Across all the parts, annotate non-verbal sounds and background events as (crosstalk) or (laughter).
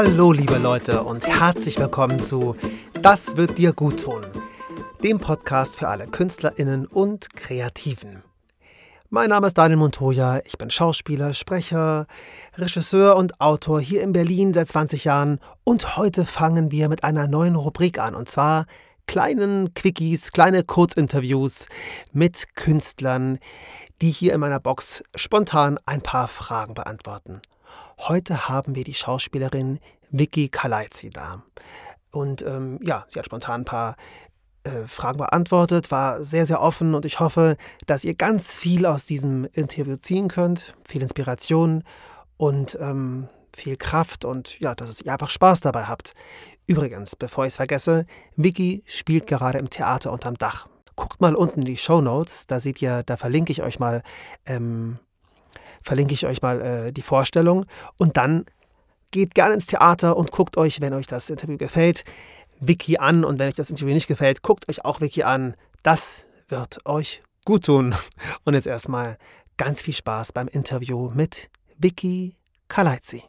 Hallo liebe Leute und herzlich willkommen zu Das wird dir gut tun, dem Podcast für alle Künstlerinnen und Kreativen. Mein Name ist Daniel Montoya, ich bin Schauspieler, Sprecher, Regisseur und Autor hier in Berlin seit 20 Jahren und heute fangen wir mit einer neuen Rubrik an und zwar kleinen Quickies, kleine Kurzinterviews mit Künstlern, die hier in meiner Box spontan ein paar Fragen beantworten. Heute haben wir die Schauspielerin Vicky Kalaitzi da. Und ähm, ja, sie hat spontan ein paar äh, Fragen beantwortet, war sehr, sehr offen und ich hoffe, dass ihr ganz viel aus diesem Interview ziehen könnt. Viel Inspiration und ähm, viel Kraft und ja, dass ihr einfach Spaß dabei habt. Übrigens, bevor ich es vergesse, Vicky spielt gerade im Theater unterm Dach. Guckt mal unten in die Show Notes, da seht ihr, da verlinke ich euch mal ähm, verlinke ich euch mal äh, die Vorstellung. Und dann geht gerne ins Theater und guckt euch, wenn euch das Interview gefällt, Wiki an. Und wenn euch das Interview nicht gefällt, guckt euch auch Wiki an. Das wird euch gut tun. Und jetzt erstmal ganz viel Spaß beim Interview mit Vicky Kalaitzi.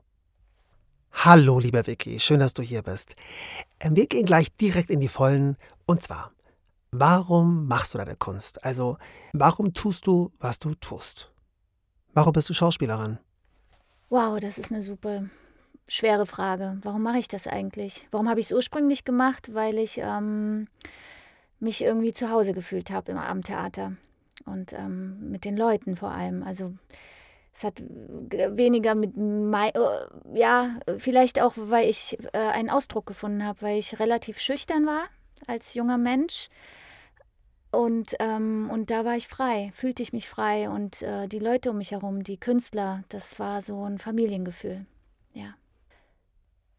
Hallo, lieber Vicky, schön, dass du hier bist. Ähm, wir gehen gleich direkt in die Vollen. Und zwar, warum machst du deine Kunst? Also, warum tust du, was du tust? Warum bist du Schauspielerin? Wow, das ist eine super schwere Frage. Warum mache ich das eigentlich? Warum habe ich es ursprünglich gemacht? Weil ich ähm, mich irgendwie zu Hause gefühlt habe am Theater und ähm, mit den Leuten vor allem. Also es hat weniger mit, mein, äh, ja, vielleicht auch, weil ich äh, einen Ausdruck gefunden habe, weil ich relativ schüchtern war als junger Mensch und, ähm, und da war ich frei, fühlte ich mich frei. Und äh, die Leute um mich herum, die Künstler, das war so ein Familiengefühl. Ja.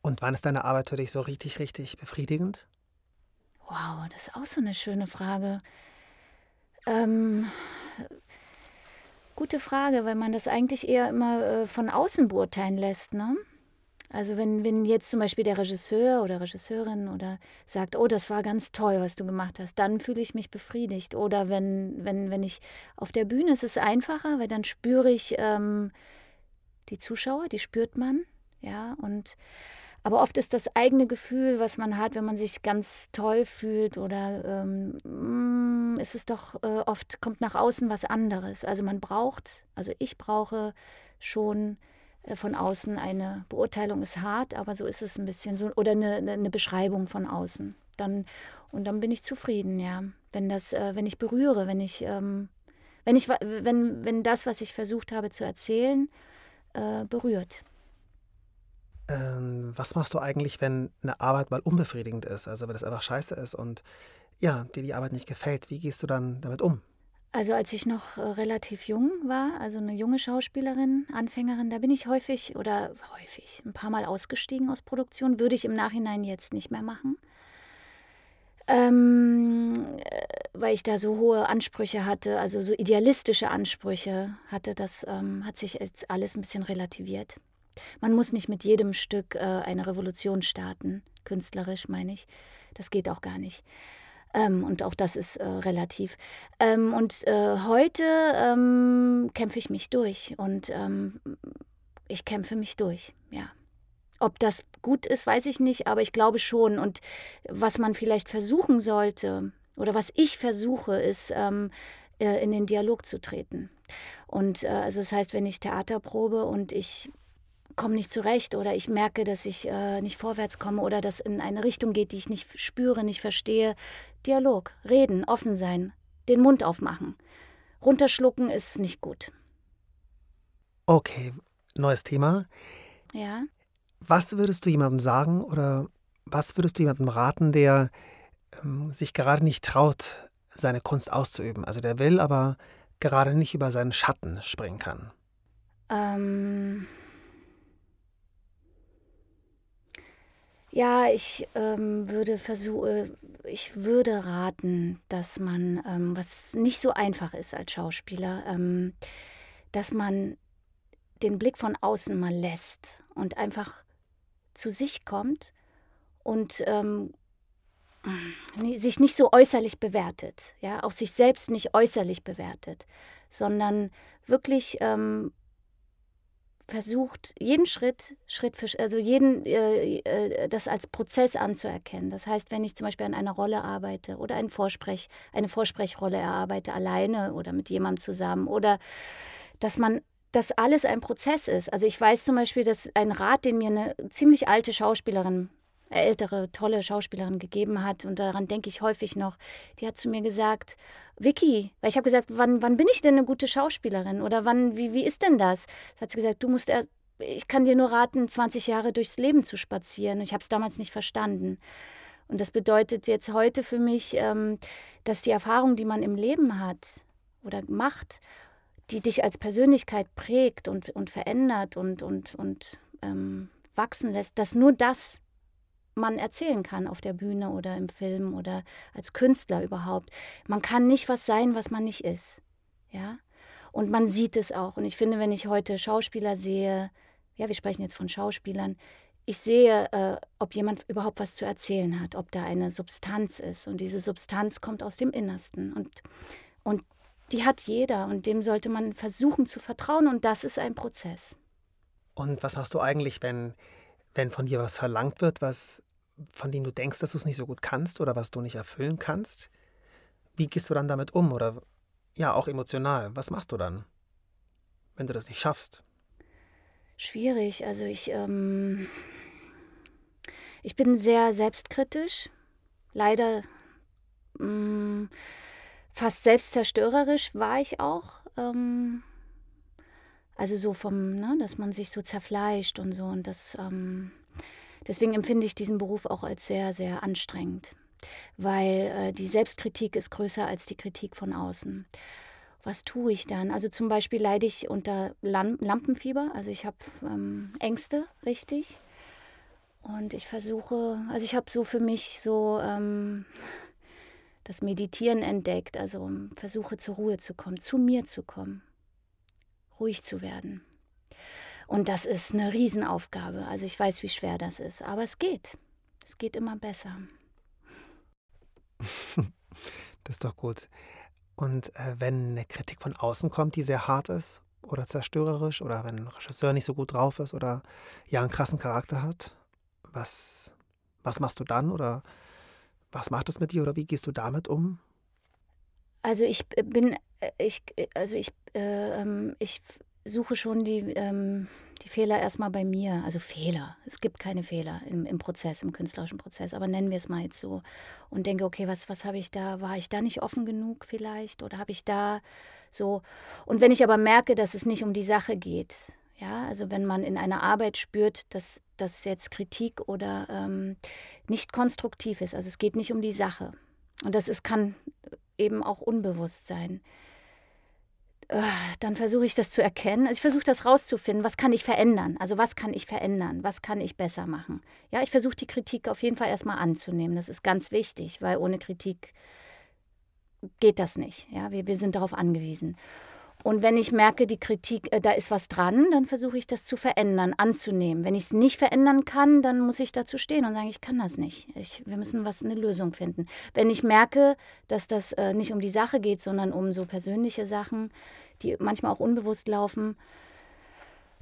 Und wann ist deine Arbeit für dich so richtig, richtig befriedigend? Wow, das ist auch so eine schöne Frage. Ähm, gute Frage, weil man das eigentlich eher immer äh, von außen beurteilen lässt. Ne? Also wenn, wenn jetzt zum Beispiel der Regisseur oder Regisseurin oder sagt, oh, das war ganz toll, was du gemacht hast, dann fühle ich mich befriedigt. Oder wenn, wenn, wenn ich auf der Bühne, ist es einfacher, weil dann spüre ich ähm, die Zuschauer, die spürt man, ja, und aber oft ist das eigene Gefühl, was man hat, wenn man sich ganz toll fühlt oder ähm, ist es doch äh, oft kommt nach außen was anderes. Also man braucht, also ich brauche schon äh, von außen eine Beurteilung ist hart, aber so ist es ein bisschen so oder eine, eine Beschreibung von außen. Dann und dann bin ich zufrieden, ja. Wenn das, äh, wenn ich berühre, wenn ich, ähm, wenn ich, wenn, wenn das, was ich versucht habe zu erzählen, äh, berührt. Ähm, was machst du eigentlich, wenn eine Arbeit mal unbefriedigend ist, also wenn es einfach scheiße ist und ja, dir die Arbeit nicht gefällt? Wie gehst du dann damit um? Also als ich noch äh, relativ jung war, also eine junge Schauspielerin, Anfängerin, da bin ich häufig oder häufig ein paar Mal ausgestiegen aus Produktion, würde ich im Nachhinein jetzt nicht mehr machen. Ähm, äh, weil ich da so hohe Ansprüche hatte, also so idealistische Ansprüche hatte, das ähm, hat sich jetzt alles ein bisschen relativiert. Man muss nicht mit jedem Stück äh, eine Revolution starten, künstlerisch meine ich. Das geht auch gar nicht. Ähm, und auch das ist äh, relativ. Ähm, und äh, heute ähm, kämpfe ich mich durch und ähm, ich kämpfe mich durch, ja. Ob das gut ist, weiß ich nicht, aber ich glaube schon. Und was man vielleicht versuchen sollte, oder was ich versuche, ist, ähm, äh, in den Dialog zu treten. Und äh, also das heißt, wenn ich Theater probe und ich komme nicht zurecht oder ich merke, dass ich äh, nicht vorwärts komme oder dass in eine Richtung geht, die ich nicht spüre, nicht verstehe. Dialog, reden, offen sein, den Mund aufmachen. Runterschlucken ist nicht gut. Okay, neues Thema. Ja. Was würdest du jemandem sagen oder was würdest du jemandem raten, der ähm, sich gerade nicht traut, seine Kunst auszuüben? Also der will, aber gerade nicht über seinen Schatten springen kann. Ähm Ja, ich ähm, würde versuchen, ich würde raten, dass man, ähm, was nicht so einfach ist als Schauspieler, ähm, dass man den Blick von außen mal lässt und einfach zu sich kommt und ähm, sich nicht so äußerlich bewertet, ja, auch sich selbst nicht äußerlich bewertet, sondern wirklich ähm, versucht, jeden Schritt, Schritt für also jeden, äh, äh, das als Prozess anzuerkennen. Das heißt, wenn ich zum Beispiel an einer Rolle arbeite oder ein Vorsprech, eine Vorsprechrrolle erarbeite, alleine oder mit jemandem zusammen, oder dass man dass alles ein Prozess ist. Also ich weiß zum Beispiel, dass ein Rat, den mir eine ziemlich alte Schauspielerin, ältere, tolle Schauspielerin gegeben hat, und daran denke ich häufig noch, die hat zu mir gesagt, Vicky, weil ich habe gesagt, wann, wann bin ich denn eine gute Schauspielerin? Oder wann, wie, wie ist denn das? Da hat sie gesagt, du musst erst, ich kann dir nur raten, 20 Jahre durchs Leben zu spazieren. Ich habe es damals nicht verstanden. Und das bedeutet jetzt heute für mich, ähm, dass die Erfahrung, die man im Leben hat oder macht, die dich als Persönlichkeit prägt und, und verändert und, und, und ähm, wachsen lässt, dass nur das man erzählen kann auf der Bühne oder im Film oder als Künstler überhaupt. Man kann nicht was sein, was man nicht ist. Ja? Und man sieht es auch. Und ich finde, wenn ich heute Schauspieler sehe, ja, wir sprechen jetzt von Schauspielern, ich sehe, äh, ob jemand überhaupt was zu erzählen hat, ob da eine Substanz ist. Und diese Substanz kommt aus dem Innersten. Und, und die hat jeder. Und dem sollte man versuchen zu vertrauen. Und das ist ein Prozess. Und was machst du eigentlich, wenn wenn von dir was verlangt wird, was, von dem du denkst, dass du es nicht so gut kannst oder was du nicht erfüllen kannst, wie gehst du dann damit um? Oder ja, auch emotional, was machst du dann, wenn du das nicht schaffst? Schwierig. Also ich, ähm, ich bin sehr selbstkritisch, leider mh, mm, fast selbstzerstörerisch war ich auch. Ähm, also so vom, ne, dass man sich so zerfleischt und so. Und das, ähm, deswegen empfinde ich diesen Beruf auch als sehr, sehr anstrengend. Weil äh, die Selbstkritik ist größer als die Kritik von außen. Was tue ich dann? Also zum Beispiel leide ich unter Lam Lampenfieber. Also ich habe ähm, Ängste, richtig. Und ich versuche, also ich habe so für mich so ähm, das Meditieren entdeckt, also versuche zur Ruhe zu kommen, zu mir zu kommen ruhig zu werden. Und das ist eine Riesenaufgabe. Also ich weiß, wie schwer das ist, aber es geht. Es geht immer besser. (laughs) das ist doch gut. Und äh, wenn eine Kritik von außen kommt, die sehr hart ist oder zerstörerisch oder wenn ein Regisseur nicht so gut drauf ist oder ja einen krassen Charakter hat, was, was machst du dann oder was macht es mit dir oder wie gehst du damit um? Also ich bin, äh, ich, äh, also ich, äh, ähm, ich suche schon die, ähm, die Fehler erstmal bei mir. Also Fehler. Es gibt keine Fehler im, im Prozess, im künstlerischen Prozess, aber nennen wir es mal jetzt so. Und denke, okay, was, was habe ich da? War ich da nicht offen genug vielleicht? Oder habe ich da so. Und wenn ich aber merke, dass es nicht um die Sache geht, ja, also wenn man in einer Arbeit spürt, dass das jetzt Kritik oder ähm, nicht konstruktiv ist, also es geht nicht um die Sache. Und das ist, kann eben auch unbewusst sein. Äh, dann versuche ich das zu erkennen. Also ich versuche das rauszufinden, was kann ich verändern? Also was kann ich verändern? Was kann ich besser machen? Ja, ich versuche die Kritik auf jeden Fall erstmal anzunehmen. Das ist ganz wichtig, weil ohne Kritik geht das nicht. Ja, wir, wir sind darauf angewiesen. Und wenn ich merke, die Kritik, äh, da ist was dran, dann versuche ich das zu verändern, anzunehmen. Wenn ich es nicht verändern kann, dann muss ich dazu stehen und sagen, ich kann das nicht. Ich, wir müssen was eine Lösung finden. Wenn ich merke, dass das äh, nicht um die Sache geht, sondern um so persönliche Sachen, die manchmal auch unbewusst laufen,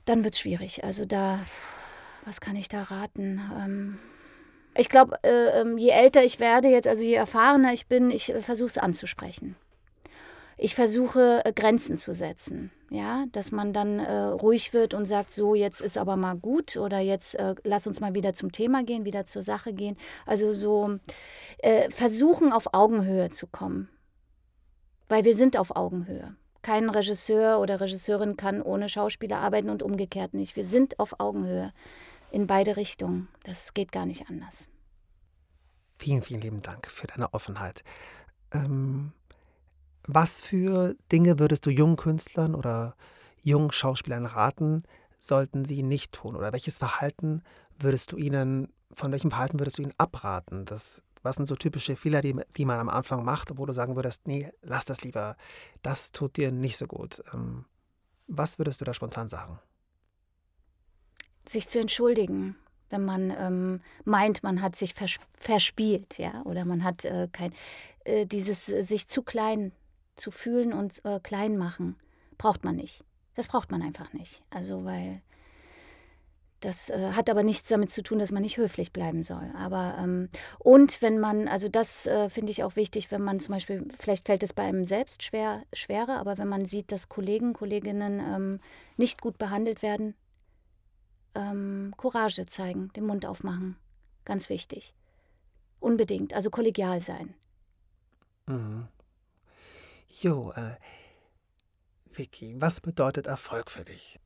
dann wird es schwierig. Also da, was kann ich da raten? Ähm, ich glaube, äh, ähm, je älter ich werde jetzt, also je erfahrener ich bin, ich äh, versuche es anzusprechen ich versuche äh, Grenzen zu setzen. Ja, dass man dann äh, ruhig wird und sagt, so, jetzt ist aber mal gut oder jetzt äh, lass uns mal wieder zum Thema gehen, wieder zur Sache gehen. Also so äh, versuchen auf Augenhöhe zu kommen. Weil wir sind auf Augenhöhe. Kein Regisseur oder Regisseurin kann ohne Schauspieler arbeiten und umgekehrt nicht. Wir sind auf Augenhöhe in beide Richtungen. Das geht gar nicht anders. Vielen, vielen lieben Dank für deine Offenheit. Ähm, was für Dinge würdest du jungen Künstlern oder jungen Schauspielern raten, sollten sie nicht tun? Oder welches Verhalten würdest du ihnen, von welchem Verhalten würdest du ihnen abraten? Das, was sind so typische Fehler, die, die man am Anfang macht, wo du sagen würdest, nee, lass das lieber, das tut dir nicht so gut. Ähm, was würdest du da spontan sagen? Sich zu entschuldigen, wenn man ähm, meint, man hat sich vers verspielt, ja, oder man hat äh, kein, äh, dieses äh, sich zu klein zu fühlen und äh, klein machen, braucht man nicht. Das braucht man einfach nicht. Also, weil Das äh, hat aber nichts damit zu tun, dass man nicht höflich bleiben soll. Aber ähm, und wenn man, also das äh, finde ich auch wichtig, wenn man zum Beispiel, vielleicht fällt es bei einem selbst schwer, schwerer, aber wenn man sieht, dass Kollegen, Kolleginnen ähm, nicht gut behandelt werden, ähm, Courage zeigen, den Mund aufmachen. Ganz wichtig. Unbedingt, also kollegial sein. Mhm. Jo, äh, Vicky, was bedeutet Erfolg für dich?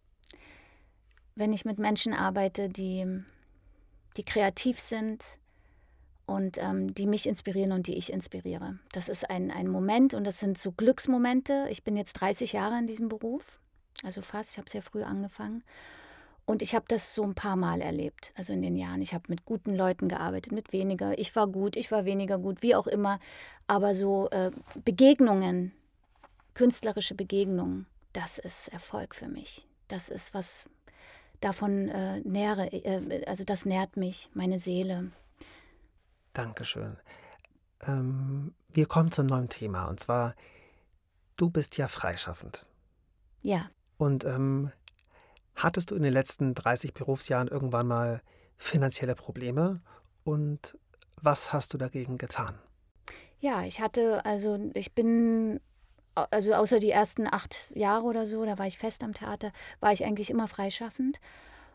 Wenn ich mit Menschen arbeite, die, die kreativ sind und ähm, die mich inspirieren und die ich inspiriere. Das ist ein, ein Moment und das sind so Glücksmomente. Ich bin jetzt 30 Jahre in diesem Beruf, also fast, ich habe sehr früh angefangen. Und ich habe das so ein paar Mal erlebt, also in den Jahren. Ich habe mit guten Leuten gearbeitet, mit weniger. Ich war gut, ich war weniger gut, wie auch immer. Aber so äh, Begegnungen, künstlerische Begegnungen, das ist Erfolg für mich. Das ist was, davon äh, nähre, äh, also das nährt mich, meine Seele. Dankeschön. Ähm, wir kommen zum neuen Thema und zwar, du bist ja freischaffend. Ja. Und ähm, hattest du in den letzten 30 Berufsjahren irgendwann mal finanzielle Probleme und was hast du dagegen getan? Ja, ich hatte, also ich bin, also außer die ersten acht Jahre oder so, da war ich fest am Theater, war ich eigentlich immer freischaffend.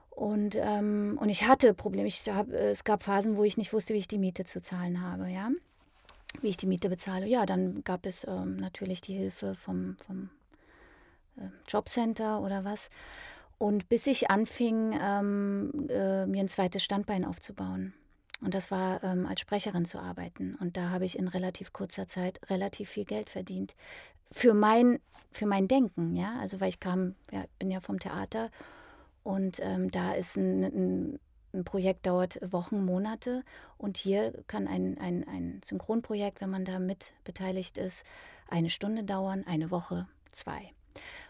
Und, ähm, und ich hatte Probleme. Ich hab, es gab Phasen, wo ich nicht wusste, wie ich die Miete zu zahlen habe, ja. Wie ich die Miete bezahle. Ja, dann gab es ähm, natürlich die Hilfe vom, vom äh, Jobcenter oder was. Und bis ich anfing, ähm, äh, mir ein zweites Standbein aufzubauen. Und das war ähm, als Sprecherin zu arbeiten. Und da habe ich in relativ kurzer Zeit relativ viel Geld verdient. Für mein, für mein Denken, ja. Also weil ich kam, ja, bin ja vom Theater und ähm, da ist ein, ein, ein, Projekt dauert Wochen, Monate. Und hier kann ein, ein, ein Synchronprojekt, wenn man da mit beteiligt ist, eine Stunde dauern, eine Woche, zwei.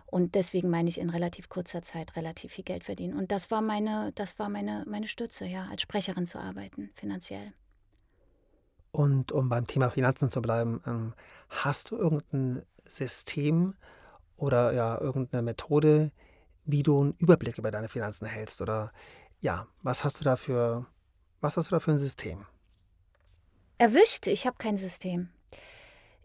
Und deswegen meine ich in relativ kurzer Zeit relativ viel Geld verdienen. Und das war meine, das war meine, meine Stütze, ja, als Sprecherin zu arbeiten, finanziell. Und um beim Thema Finanzen zu bleiben, ähm, hast du irgendein System oder ja, irgendeine Methode, wie du einen Überblick über deine Finanzen hältst? Oder ja, was hast du da für, was hast du da für ein System? Erwischt, ich habe kein System.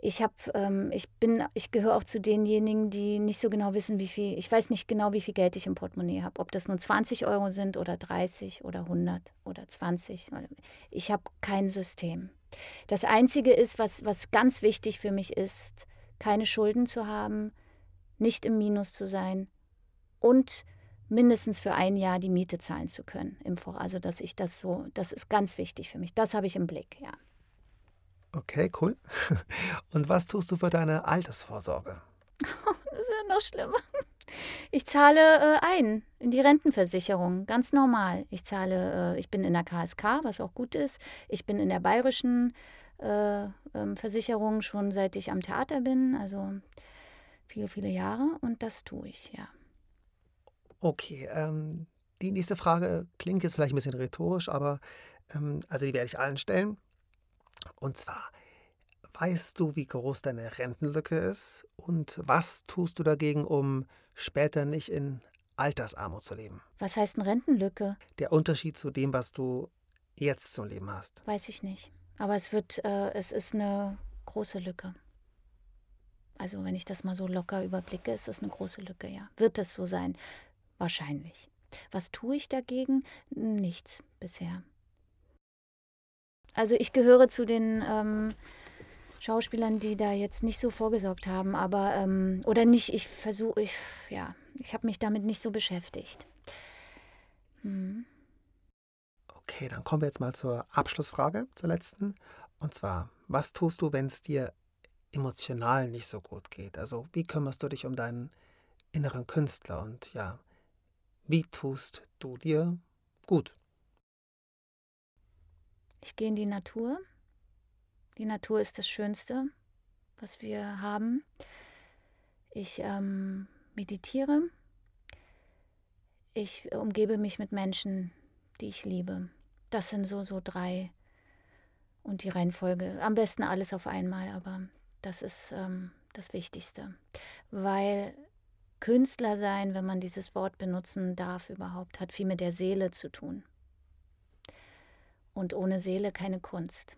Ich habe, ähm, ich bin, ich gehöre auch zu denjenigen, die nicht so genau wissen, wie viel, ich weiß nicht genau, wie viel Geld ich im Portemonnaie habe. Ob das nun 20 Euro sind oder 30 oder 100 oder 20. Ich habe kein System. Das Einzige ist, was, was ganz wichtig für mich ist, keine Schulden zu haben, nicht im Minus zu sein und mindestens für ein Jahr die Miete zahlen zu können. Also, dass ich das so, das ist ganz wichtig für mich. Das habe ich im Blick, ja. Okay, cool. (laughs) Und was tust du für deine Altersvorsorge? (laughs) das ist ja noch schlimmer. Ich zahle äh, ein in die Rentenversicherung, ganz normal. Ich zahle, äh, ich bin in der KSK, was auch gut ist. Ich bin in der bayerischen äh, ähm, Versicherung schon seit ich am Theater bin, also viele, viele Jahre. Und das tue ich, ja. Okay, ähm, die nächste Frage klingt jetzt vielleicht ein bisschen rhetorisch, aber ähm, also die werde ich allen stellen. Und zwar, weißt du, wie groß deine Rentenlücke ist und was tust du dagegen, um später nicht in Altersarmut zu leben? Was heißt eine Rentenlücke? Der Unterschied zu dem, was du jetzt zum Leben hast. Weiß ich nicht. Aber es wird, äh, es ist eine große Lücke. Also wenn ich das mal so locker überblicke, ist das eine große Lücke, ja. Wird das so sein? Wahrscheinlich. Was tue ich dagegen? Nichts bisher. Also ich gehöre zu den ähm, Schauspielern, die da jetzt nicht so vorgesorgt haben, aber ähm, oder nicht, ich versuche, ich, ja, ich habe mich damit nicht so beschäftigt. Hm. Okay, dann kommen wir jetzt mal zur Abschlussfrage, zur letzten. Und zwar, was tust du, wenn es dir emotional nicht so gut geht? Also wie kümmerst du dich um deinen inneren Künstler und ja, wie tust du dir gut? Ich gehe in die Natur. Die Natur ist das Schönste, was wir haben. Ich ähm, meditiere. Ich umgebe mich mit Menschen, die ich liebe. Das sind so, so drei. Und die Reihenfolge. Am besten alles auf einmal, aber das ist ähm, das Wichtigste. Weil Künstler sein, wenn man dieses Wort benutzen darf überhaupt, hat viel mit der Seele zu tun. Und ohne Seele keine Kunst.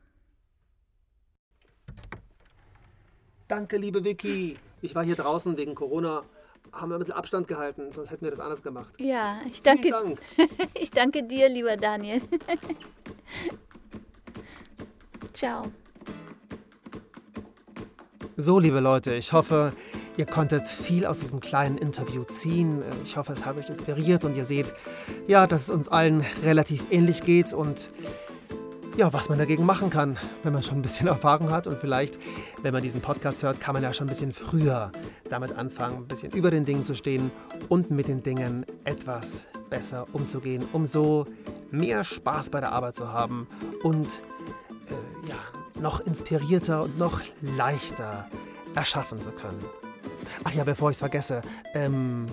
Danke, liebe Vicky. Ich war hier draußen wegen Corona. Haben wir ein bisschen Abstand gehalten, sonst hätten wir das anders gemacht. Ja, ich danke, Dank. (laughs) ich danke dir, lieber Daniel. (laughs) Ciao. So, liebe Leute, ich hoffe, ihr konntet viel aus diesem kleinen Interview ziehen. Ich hoffe, es hat euch inspiriert und ihr seht, ja, dass es uns allen relativ ähnlich geht und ja, was man dagegen machen kann, wenn man schon ein bisschen (laughs) Erfahrung hat und vielleicht, wenn man diesen Podcast hört, kann man ja schon ein bisschen früher damit anfangen, ein bisschen über den Dingen zu stehen und mit den Dingen etwas besser umzugehen, um so mehr Spaß bei der Arbeit zu haben und äh, ja, noch inspirierter und noch leichter erschaffen zu können. Ach ja, bevor ich es vergesse, ähm,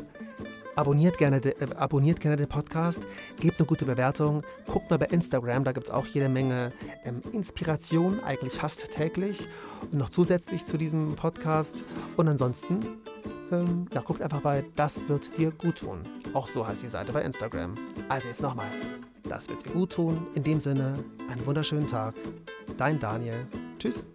Abonniert gerne, de, äh, abonniert gerne den Podcast, gebt eine gute Bewertung, guckt mal bei Instagram, da gibt es auch jede Menge ähm, Inspiration, eigentlich fast täglich und noch zusätzlich zu diesem Podcast. Und ansonsten, ähm, ja, guckt einfach bei Das wird dir gut tun. Auch so heißt die Seite bei Instagram. Also jetzt nochmal, das wird dir gut tun. In dem Sinne, einen wunderschönen Tag. Dein Daniel. Tschüss.